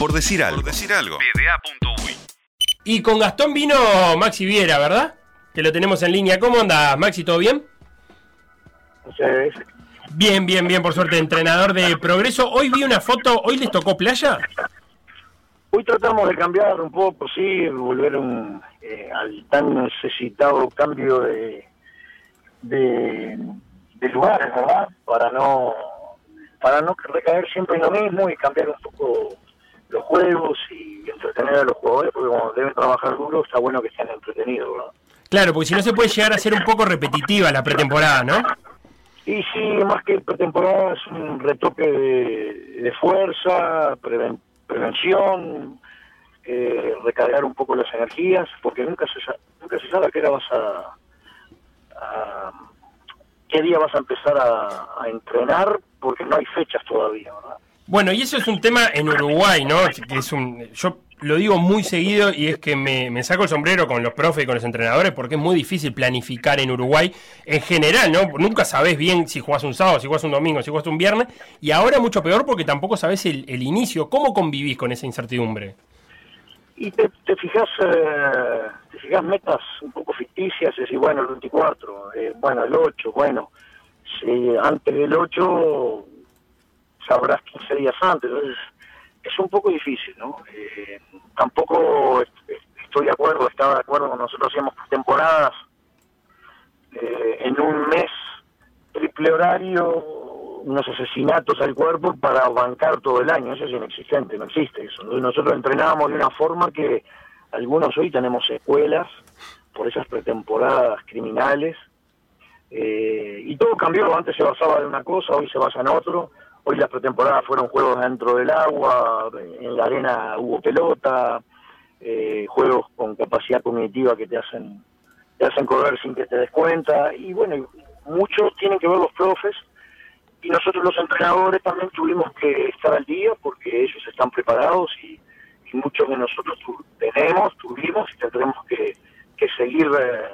Por decir algo. Por decir algo. Y con Gastón vino Maxi Viera, ¿verdad? Que lo tenemos en línea. ¿Cómo anda, Maxi? ¿Todo bien? Bien, bien, bien, por suerte, entrenador de progreso. Hoy vi una foto, ¿hoy les tocó playa? Hoy tratamos de cambiar un poco, sí, volver un, eh, al tan necesitado cambio de, de, de lugares, ¿verdad? Para no para no recaer siempre en lo mismo y cambiar un poco los juegos y entretener a los jugadores, porque como deben trabajar duro, está bueno que estén entretenidos, ¿verdad? Claro, porque si no se puede llegar a ser un poco repetitiva la pretemporada, ¿no? Y sí, más que pretemporada es un retoque de, fuerza, prevención, eh, recargar un poco las energías, porque nunca se, nunca se sabe a qué vas a, qué día vas a empezar a, entrenar, porque no hay fechas todavía, ¿verdad? Bueno, y eso es un tema en Uruguay, ¿no? Es un, yo lo digo muy seguido y es que me, saco el sombrero con los profes y con los entrenadores porque es muy difícil planificar en Uruguay en general, ¿no? Nunca sabes bien si jugás un sábado, si jugás un domingo, si jugás un viernes y ahora mucho peor porque tampoco sabes el, inicio. ¿Cómo convivís con esa incertidumbre? Y te, te fijas eh, te fijas metas un poco ficticias, es decir, bueno, el 24, eh, bueno, el 8, bueno, si antes del 8 sabrás 15 días antes, entonces es un poco difícil, ¿no? Eh, tampoco estoy de acuerdo, estaba de acuerdo, nosotros hacíamos temporadas eh, en un mes triple horario, unos asesinatos al cuerpo para bancar todo el año, eso es inexistente, no existe eso. Nosotros entrenábamos de una forma que algunos hoy tenemos escuelas por esas pretemporadas criminales, eh, y todo cambió, antes se basaba en una cosa, hoy se basa en otro, Hoy las pretemporadas fueron juegos dentro del agua, en la arena hubo pelota, eh, juegos con capacidad cognitiva que te hacen te hacen correr sin que te des cuenta y bueno, muchos tienen que ver los profes y nosotros los entrenadores también tuvimos que estar al día porque ellos están preparados y, muchos de nosotros tenemos, tuvimos y tendremos que, que seguir eh,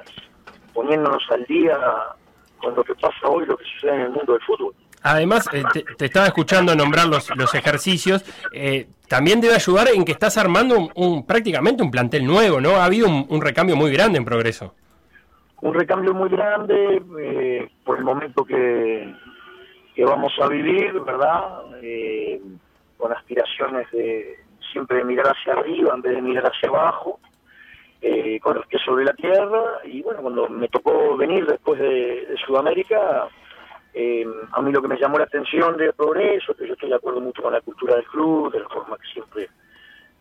poniéndonos al día con lo que pasa hoy, lo que sucede en el mundo del fútbol. Además, eh, te, estaba escuchando nombrar los, los ejercicios. Eh, también debe ayudar en que estás armando un, prácticamente un plantel nuevo, ¿no? Ha habido un, recambio muy grande en progreso. Un recambio muy grande eh, por el momento que, que, vamos a vivir, ¿verdad? con aspiraciones de siempre de mirar hacia arriba en vez de mirar hacia abajo. con los pies sobre la tierra y bueno, cuando me tocó venir después de Sudamérica, eh, a mí lo que me llamó la atención de Progreso, que yo estoy de acuerdo mucho con la cultura del club, de la forma que siempre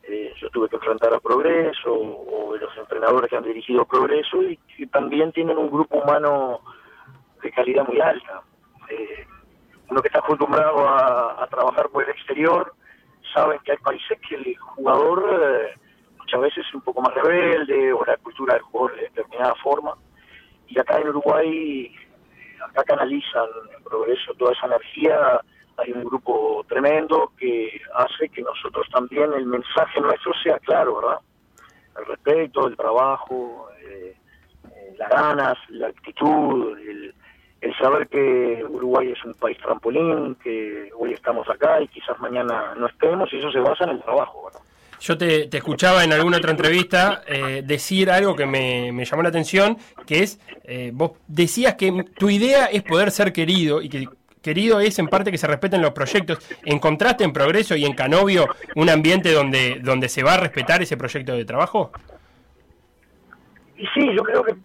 eh, yo tuve que enfrentar a Progreso, o, de los entrenadores que han dirigido Progreso, y que también tienen un grupo humano de calidad muy alta. Eh, uno que está acostumbrado a, trabajar por el exterior, sabe que hay países que el jugador muchas veces es un poco más rebelde, o la cultura del jugador de determinada forma, y acá en Uruguay acá canalizan en progreso toda esa energía, hay un grupo tremendo que hace que nosotros también el mensaje nuestro sea claro, ¿verdad? El respeto, el trabajo, eh, eh, las ganas, la actitud, el, saber que Uruguay es un país trampolín, que hoy estamos acá y quizás mañana no estemos, y eso se basa en el trabajo, ¿verdad? Yo te, escuchaba en alguna otra entrevista eh, decir algo que me, llamó la atención, que es, eh, vos decías que tu idea es poder ser querido y que querido es en parte que se respeten los proyectos. ¿Encontraste en Progreso y en Canovio un ambiente donde, donde se va a respetar ese proyecto de trabajo? Y sí, yo creo que,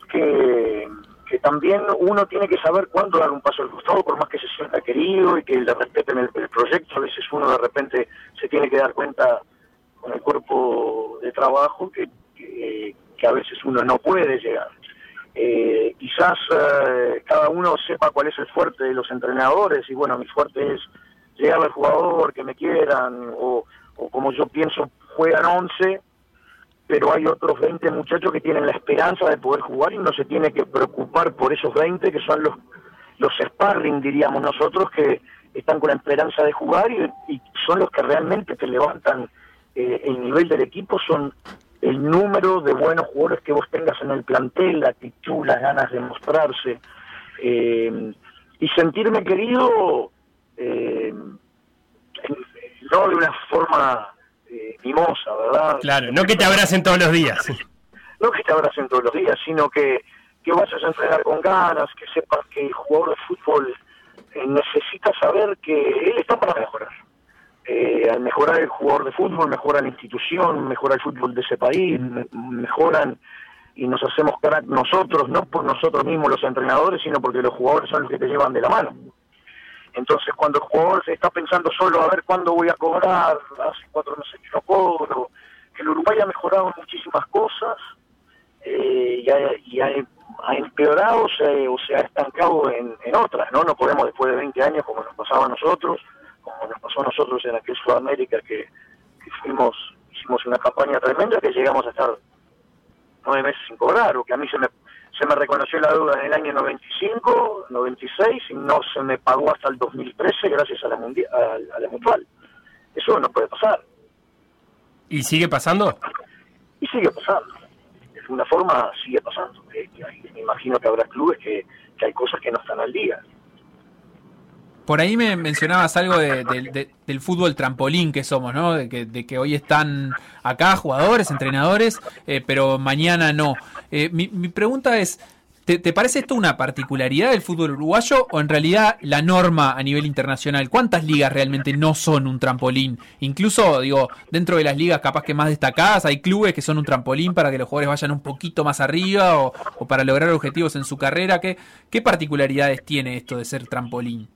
que, también uno tiene que saber cuándo dar un paso al costado, por más que se sienta querido y que le respeten el proyecto. A veces uno de repente se tiene que dar cuenta con el cuerpo de trabajo que, que, a veces uno no puede llegar. Eh, quizás eh, cada uno sepa cuál es el fuerte de los entrenadores y bueno, mi fuerte es llegar al jugador, que me quieran o, como yo pienso, juegan 11, pero hay otros 20 muchachos que tienen la esperanza de poder jugar y no se tiene que preocupar por esos 20 que son los, los sparring, diríamos nosotros, que están con la esperanza de jugar y, y son los que realmente te levantan eh, el nivel del equipo son el número de buenos jugadores que vos tengas en el plantel, la actitud, las ganas de mostrarse. Eh, y sentirme querido, eh, no de una forma mimosa, ¿verdad? Claro, no que te abracen todos los días. no que te abracen todos los días, sino que, que vayas a entrenar con ganas, que sepas que el jugador de fútbol eh, necesita saber que él está para mejorar. Eh, al mejorar el jugador de fútbol, mejora la institución, mejora el fútbol de ese país, mejoran y nos hacemos crack nosotros, no por nosotros mismos los entrenadores, sino porque los jugadores son los que te llevan de la mano. Entonces, cuando el jugador se está pensando solo a ver cuándo voy a cobrar, hace cuatro meses que no cobro, el Uruguay ha mejorado muchísimas cosas eh, y, ha, empeorado o se ha estancado en, otras, ¿no? No podemos después de 20 años, como nos pasaba a nosotros, como nos pasó a nosotros en aquel Sudamérica que, que fuimos, hicimos una campaña tremenda que llegamos a estar nueve meses sin cobrar, o que a mí se me se me reconoció la deuda en el año 95, 96 y no se me pagó hasta el 2013 gracias a la, mundial, a, la mutual. Eso no puede pasar. ¿Y sigue pasando? Y sigue pasando. De alguna forma sigue pasando. Eh, me imagino que habrá clubes que, que hay cosas que no están al día. Por ahí me mencionabas algo del fútbol trampolín que somos, ¿no? De que, hoy están acá jugadores, entrenadores, eh, pero mañana no. Eh, mi, pregunta es, ¿te, parece esto una particularidad del fútbol uruguayo o en realidad la norma a nivel internacional? ¿Cuántas ligas realmente no son un trampolín? Incluso, digo, dentro de las ligas capaz que más destacadas, hay clubes que son un trampolín para que los jugadores vayan un poquito más arriba o, para lograr objetivos en su carrera. ¿Qué, ¿Qué particularidades tiene esto de ser trampolín?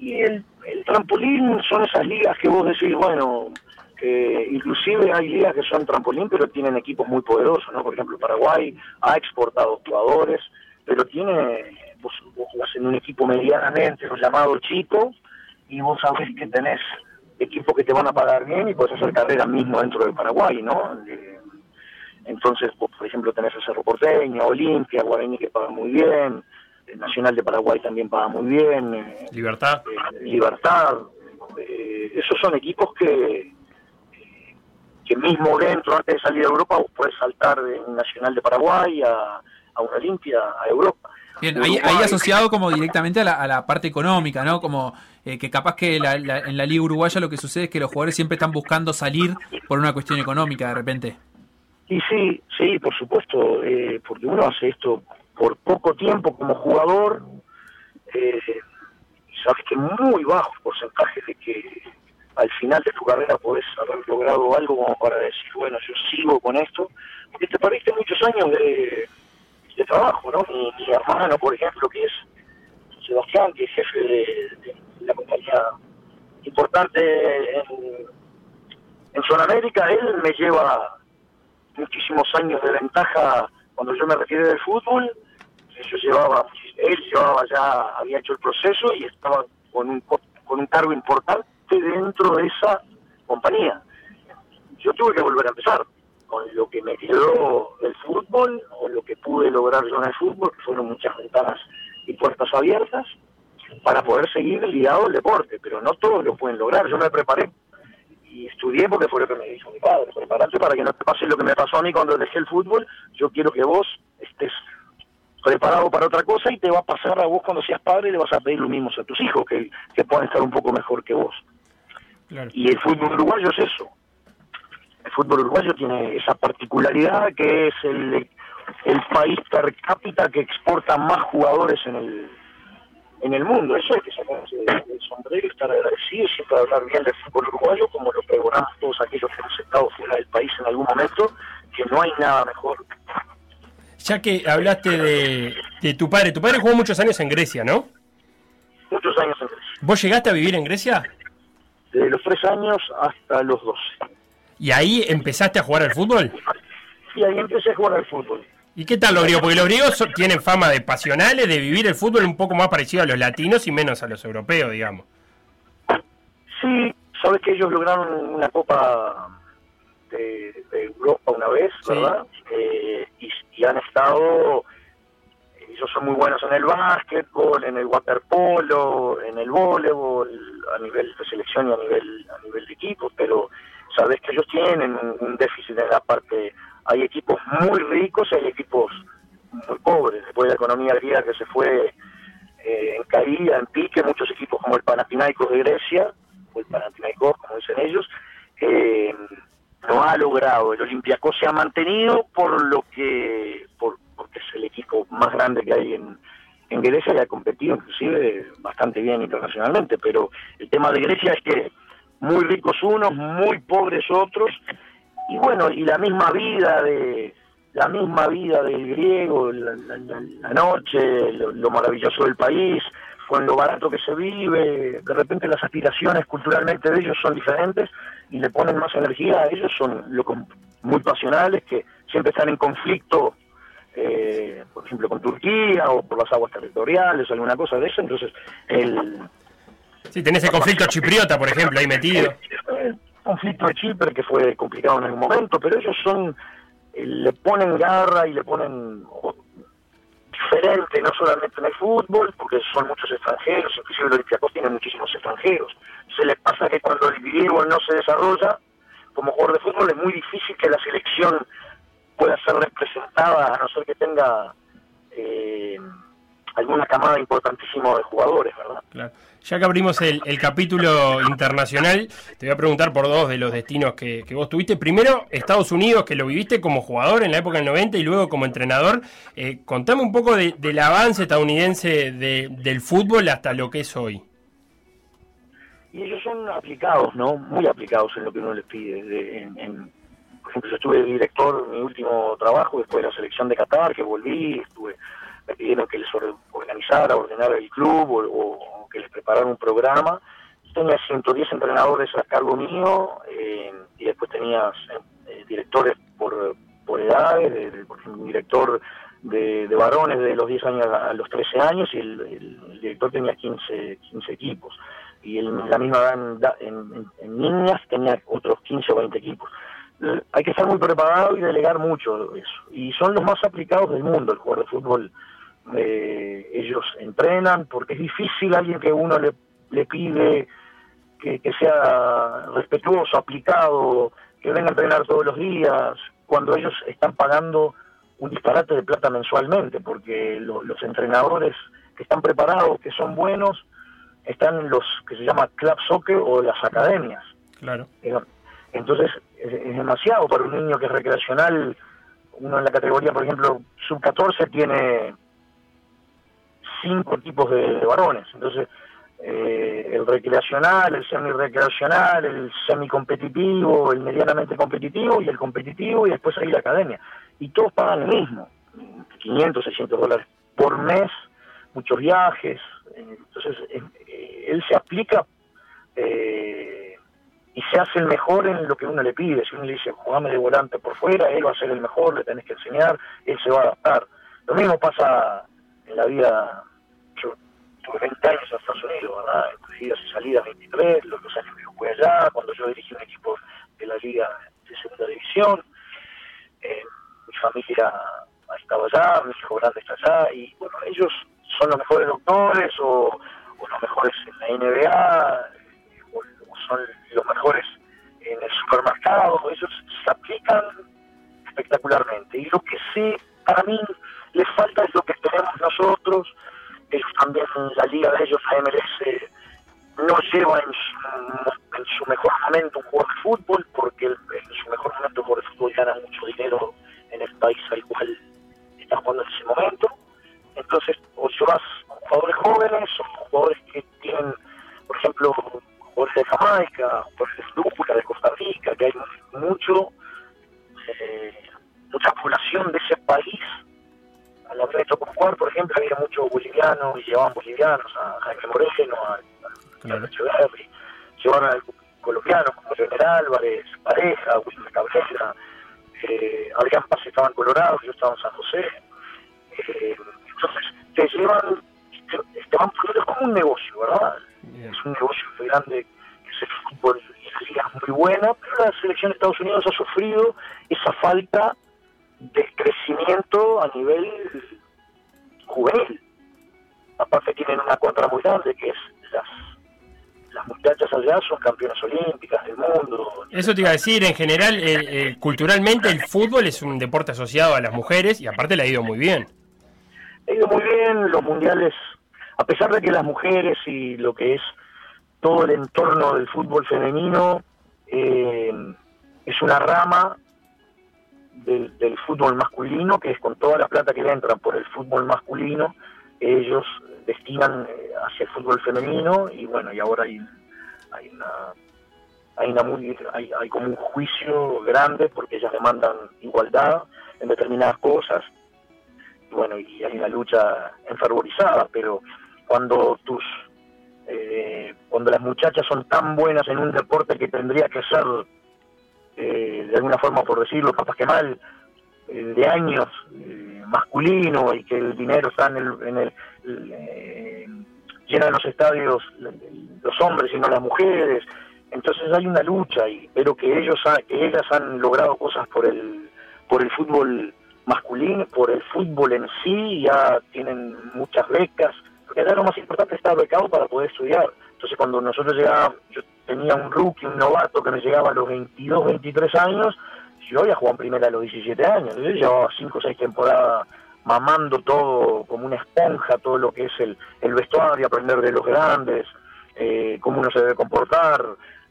Y el, trampolín son esas ligas que vos decís, bueno, que inclusive hay ligas que son trampolín, pero tienen equipos muy poderosos, ¿no? Por ejemplo, Paraguay ha exportado jugadores, pero tiene, vos, vos jugás en un equipo medianamente llamado chico, y vos sabés que tenés equipos que te van a pagar bien y puedes hacer carrera mismo dentro de Paraguay, ¿no? Entonces, vos, por ejemplo, tenés a Cerro Porteño, Olimpia, Guaraní que pagan muy bien, Nacional de Paraguay también paga muy bien. Eh, Libertad. Eh, Libertad. Eh, esos son equipos que, que mismo dentro, antes de salir a Europa, vos puedes saltar de un Nacional de Paraguay a, a una Olimpia, a Europa. Bien, ahí, asociado como directamente a la, a la parte económica, ¿no? Como que capaz que en la Liga Uruguaya lo que sucede es que los jugadores siempre están buscando salir por una cuestión económica de repente. Y sí, sí, por supuesto, porque uno hace esto por poco tiempo como jugador, eh, sabes que muy bajo porcentaje de que al final de tu carrera podés haber logrado algo como para decir, bueno, yo sigo con esto, porque te perdiste muchos años de, trabajo, ¿no? Mi, hermano, por ejemplo, que es Sebastián, que es jefe de, la compañía importante en, en Sudamérica, él me lleva muchísimos años de ventaja cuando yo me refiero del fútbol, yo llevaba, él llevaba ya, había hecho el proceso y estaba con un, con un cargo importante dentro de esa compañía. Yo tuve que volver a empezar con lo que me quedó el fútbol o lo que pude lograr yo en el fútbol, que fueron muchas ventanas y puertas abiertas, para poder seguir ligado al deporte, pero no todos lo pueden lograr. Yo me preparé y estudié porque fue lo que me dijo mi padre, prepararte para que no te pase lo que me pasó a mí cuando dejé el fútbol, yo quiero que vos estés preparado para otra cosa y te va a pasar a vos cuando seas padre y le vas a pedir lo mismo a tus hijos, que, que puedan estar un poco mejor que vos. Y el fútbol uruguayo es eso. El fútbol uruguayo tiene esa particularidad que es el, el país per cápita que exporta más jugadores en el en el mundo. Eso hay que sacarse del sombrero y estar agradecido y siempre hablar bien del fútbol uruguayo, como lo pregonamos todos aquellos que hemos estado fuera del país en algún momento, que no hay nada mejor ya que hablaste de, de, tu padre, tu padre jugó muchos años en Grecia, ¿no? Muchos años en Grecia. ¿Vos llegaste a vivir en Grecia? Desde los tres años hasta los doce. ¿Y ahí empezaste a jugar al fútbol? Y ahí empecé a jugar al fútbol. ¿Y qué tal los griegos? Porque los griegos tienen fama de pasionales, de vivir el fútbol un poco más parecido a los latinos y menos a los europeos, digamos. Sí, sabes que ellos lograron una copa de, Europa una vez, ¿verdad? Eh, y, han estado, ellos son muy buenos en el básquetbol, en el waterpolo, en el voleibol, a nivel de selección y a nivel, a nivel de equipo, pero sabes que ellos tienen un, déficit en la parte, hay equipos muy ricos y hay equipos muy pobres, después de la economía griega que se fue eh, en caída, en pique, muchos equipos como el Panathinaikos de Grecia, o el Panathinaikos, como dicen ellos, eh, no ha logrado. El Olympiacos se ha mantenido por lo que, por, porque es el equipo más grande que hay en, en Grecia y ha competido inclusive bastante bien internacionalmente. Pero el tema de Grecia es que muy ricos unos, muy pobres otros, y bueno, y la misma vida de la misma vida del griego, la, noche, lo, maravilloso del país, con lo barato que se vive, de repente las aspiraciones culturalmente de ellos son diferentes y le ponen más energía a ellos, son muy pasionales, que siempre están en conflicto, eh, por ejemplo, con Turquía o por las aguas territoriales o alguna cosa de eso, entonces el... Sí, tenés el conflicto chipriota, por ejemplo, ahí metido. El conflicto de Chipre, que fue complicado en algún momento, pero ellos son, eh, le ponen garra y le ponen diferente, no solamente en el fútbol, porque son muchos extranjeros, inclusive el Olympiacos tiene muchísimos extranjeros. Se les pasa que cuando el griego no se desarrolla como jugador de fútbol es muy difícil que la selección pueda ser representada, a no ser que tenga eh, alguna camada importantísima de jugadores, ¿verdad? Claro. Ya que abrimos el, capítulo internacional, te voy a preguntar por dos de los destinos que, vos tuviste. Primero, Estados Unidos, que lo viviste como jugador en la época del 90 y luego como entrenador. Eh, contame un poco del avance estadounidense del fútbol hasta lo que es hoy. Y ellos son aplicados, ¿no? Muy aplicados en lo que uno les pide. por ejemplo, yo estuve director en mi último trabajo después de la selección de Qatar, que volví, estuve pidieron que les organizara, ordenara el club o, que les preparara un programa. Tenía 110 entrenadores a cargo mío eh, y después tenía eh, directores por, por edades, por ejemplo, un director de, varones de los 10 años a los 13 años y el, director tenía 15, 15 equipos. Y en la misma edad en, en, niñas tenía otros 15 o 20 equipos hay que estar muy preparado y delegar mucho eso. Y son los más aplicados del mundo, el jugador de fútbol eh, ellos entrenan, porque es difícil alguien que uno le, le pide que, sea respetuoso, aplicado, que venga a entrenar todos los días, cuando ellos están pagando un disparate de plata mensualmente, porque los entrenadores que están preparados, que son buenos, están en los que se llama club soccer o las academias. Claro. Entonces es, demasiado para un niño que es recreacional. Uno en la categoría, por ejemplo, sub 14 tiene cinco tipos de, varones. Entonces, eh, el recreacional, el semi-recreacional, el semi-competitivo, el medianamente competitivo y el competitivo y después hay la academia. Y todos pagan lo mismo, 500, 600 dólares por mes, muchos viajes. Entonces, eh, él se aplica eh, y se hace el mejor en lo que uno le pide. Si uno le dice, jugame de volante por fuera, él va a ser el mejor, le tenés que enseñar, él se va a adaptar. Lo mismo pasa en la vida yo tuve 20 años en Estados Unidos, ¿verdad? Idas y salidas 23, los, los años que fui allá, cuando yo dirigí un equipo de la Liga de Segunda División. Eh, mi familia estaba allá, mi hijo grande está allá, y bueno, ellos son los mejores doctores o, los mejores en la NBA, o, son los mejores en el supermercado, ellos se aplican espectacularmente. Y lo que sí, para mí, les falta es lo que tenemos nosotros, ellos también la liga de ellos, la MLS, no lleva en su, mejor momento un jugador de fútbol, porque en su mejor momento un jugador de fútbol gana mucho dinero en el país al cual está jugando en ese momento. Entonces, o llevas jugadores jóvenes o jugadores que tienen, por ejemplo, jugadores de Jamaica, jugadores de de Costa Rica, que hay mucho, eh, mucha población de ese país a la tocó jugar, por ejemplo, había muchos bolivianos y llevaban bolivianos a Jaime Moreno, a, claro. a llevaban a colombianos como Leonel Álvarez, Pareja, Wilmer Cabrera, eh, Adrián Paz estaba en Colorado, yo estaba en San José. Eh, entonces, te llevan, te, van poniendo como un negocio, ¿verdad? Es un negocio muy grande, que es el fútbol es muy buena, pero la selección de Estados Unidos ha sufrido esa falta de crecimiento a nivel juvenil. Aparte tienen una contra muy grande que es las las muchachas allá son campeonas olímpicas del mundo. Eso te iba a decir, en general, eh, eh, culturalmente el fútbol es un deporte asociado a las mujeres y aparte le ha ido muy bien. Ha ido muy bien, los mundiales, a pesar de que las mujeres y lo que es todo el entorno del fútbol femenino, eh, es una rama del, del, fútbol masculino que es con toda la plata que le entra por el fútbol masculino, ellos destinan eh, hacia el fútbol femenino y bueno, y ahora hay, hay una hay, una muy, hay, hay como un juicio grande porque ellas demandan igualdad en determinadas cosas. Bueno, y hay una lucha enfervorizada, pero cuando tus eh, cuando las muchachas son tan buenas en un deporte que tendría que ser eh, de alguna forma por decirlo capaz que mal eh, de años eh, masculino y que el dinero está en el, en el eh, los estadios los hombres y no las mujeres. Entonces hay una lucha y pero que ellos que ellas han logrado cosas por el por el fútbol masculino por el fútbol en sí ya tienen muchas becas. Porque lo más importante estar becado para poder estudiar. Entonces cuando nosotros llegábamos yo tenía un rookie un novato que me llegaba a los 22 23 años yo ya jugaba en primera a los 17 años yo llevaba 5 o 6 temporadas mamando todo como una esponja todo lo que es el, el vestuario aprender de los grandes eh, cómo uno se debe comportar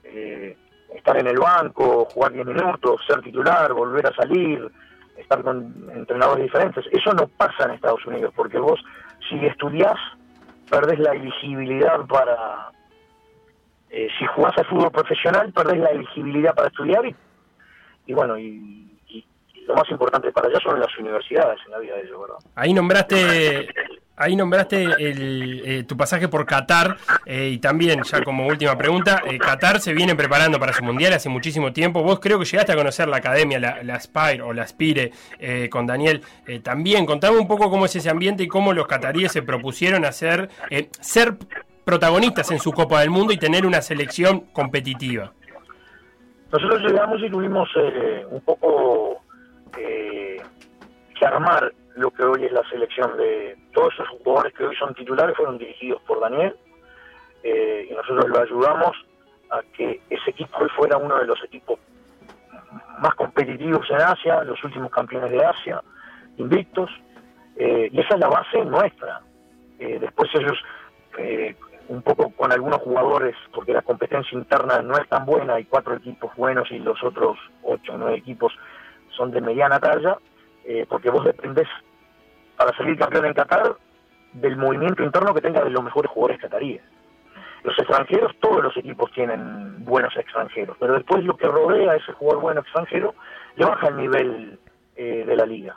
eh, estar en el banco, jugar 10 minutos, ser titular, volver a salir, estar con entrenadores diferentes. Eso no pasa en Estados Unidos, porque vos, si estudiás, perdés la elegibilidad para... Eh, si jugás al fútbol profesional, perdés la elegibilidad para estudiar y, y bueno, y, lo más importante para allá son las universidades en la vida de ellos. Ahí nombraste Ahí nombraste el, eh, tu pasaje por Qatar eh, y también, ya como última pregunta, eh, Qatar se viene preparando para su mundial hace muchísimo tiempo. Vos creo que llegaste a conocer la academia, la, la Spire o la Spire eh, con Daniel. También, contame un poco cómo es ese ambiente y cómo los cataríes se propusieron eh, ser protagonistas en su Copa del Mundo y tener una selección competitiva. Nosotros llegamos y tuvimos eh, un poco eh, que armar lo que hoy es la selección de todos esos jugadores que hoy son titulares fueron dirigidos por Daniel eh, y nosotros lo ayudamos a que ese equipo hoy fuera uno de los equipos más competitivos en Asia, los últimos campeones de Asia, invictos, eh, y esa es la base nuestra. Eh, después ellos, un poco con algunos jugadores, porque la competencia interna no es tan buena, hay cuatro equipos buenos y los otros ocho o nueve equipos son de mediana talla, eh, porque vos dependés para salir campeón en Qatar del movimiento interno que tenga de los mejores jugadores cataríes. Los extranjeros, todos los equipos tienen buenos extranjeros, pero después lo que rodea a ese jugador bueno extranjero le baja el nivel eh, de la liga.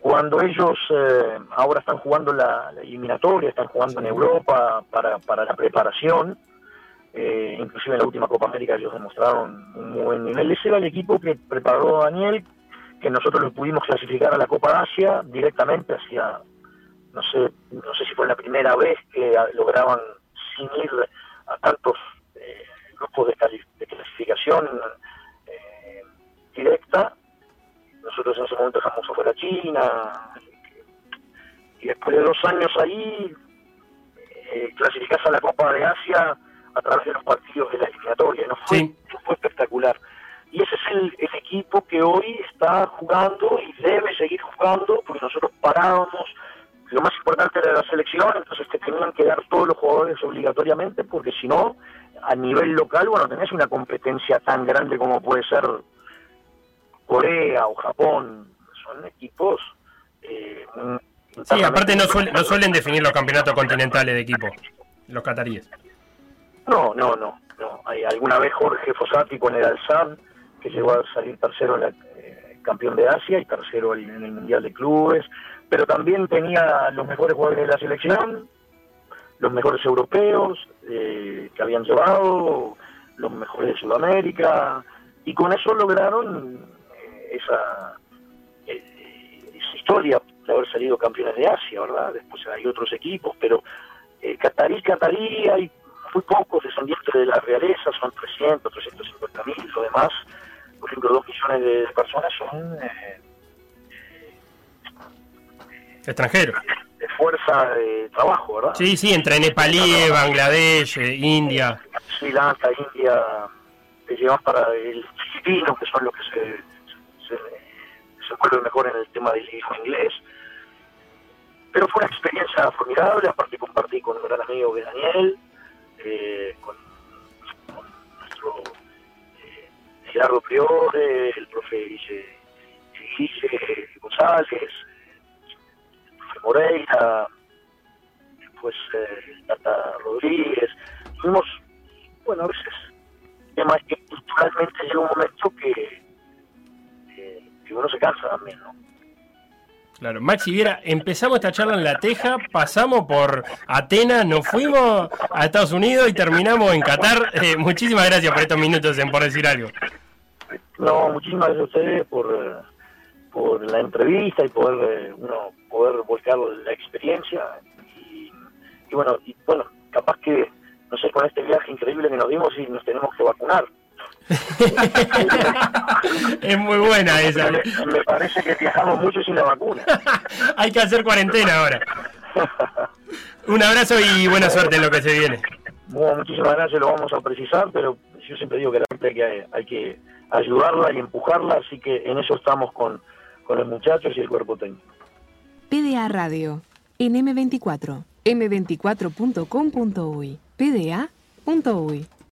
Cuando ellos eh, ahora están jugando la, la, eliminatoria, están jugando en Europa para, para la preparación, eh, inclusive en la última Copa América ellos demostraron un muy buen nivel. Ese era el equipo que preparó Daniel, que nosotros lo pudimos clasificar a la Copa Asia directamente hacia, no sé, no sé si fue la primera vez que lograban sin ir a tantos eh, grupos de, de clasificación eh, directa. Nosotros en ese momento dejamos afuera China y después de dos años ahí eh, clasificás a la Copa de Asia a través de los partidos de la eliminatoria. ¿no? Fue, sí. fue espectacular. Y ese es el, el, equipo que hoy está jugando y debe seguir jugando, porque nosotros parábamos lo más importante era la selección, entonces te tenían que dar todos los jugadores obligatoriamente, porque si no, a nivel local, bueno, tenés una competencia tan grande como puede ser Corea o Japón, son equipos... Eh, sí, aparte no, no suelen definir los campeonatos continentales de equipo, los cataríes. No, no, no, no. Hay alguna vez Jorge Fossati con el Alzam, que llegó a salir tercero en la, eh, campeón de Asia y tercero en el Mundial de Clubes, pero también tenía los mejores jugadores de la selección, los mejores europeos eh, que habían llevado, los mejores de Sudamérica, y con eso lograron esa, eh, esa, historia de haber salido campeones de Asia, ¿verdad? Después hay otros equipos, pero eh, Catarí, Catarí, hay muy pocos descendientes de la realeza, son 300, 350 mil, lo demás, por ejemplo, 2 millones de personas son eh, extranjeros. De fuerza de trabajo, ¿verdad? Sí, sí, entre nepalíes, Bangladesh, eh, India. Sri Lanka, India, te llevas para el filipino, que son los que se, se, se vuelven mejor en el tema del hijo inglés. Pero fue una experiencia formidable, aparte compartí con un gran amigo de Daniel, eh, con, nuestro eh, Gerardo Priore, el profe Guille, González, el profe Moreira, después eh, Tata Rodríguez. Fuimos, bueno, a veces, que culturalmente llega un momento que, que, uno se cansa también, ¿no? Claro, Maxi Viera, empezamos esta charla en La Teja, pasamos por Atenas, nos fuimos a Estados Unidos y terminamos en Qatar. Eh, muchísimas gracias por estos minutos en Por Decir Algo. No, muchísimas gracias a ustedes por, eh, por la entrevista y poder, eh, uno, poder volcar la experiencia. Y, y bueno, y bueno, capaz que, no sé, con este viaje increíble que nos dimos y nos tenemos que vacunar. es muy buena esa. Me, me, parece que viajamos mucho sin la vacuna. Hay que hacer cuarentena ahora. Un abrazo y buena suerte en lo que se viene. Bueno, muchísimas gracias, lo vamos a precisar, pero yo siempre digo que la gente hay que, hay que ayudarla y empujarla, así que en eso estamos con, con los muchachos y el cuerpo técnico. PDA Radio, en M24, m24.com.uy, pda.uy.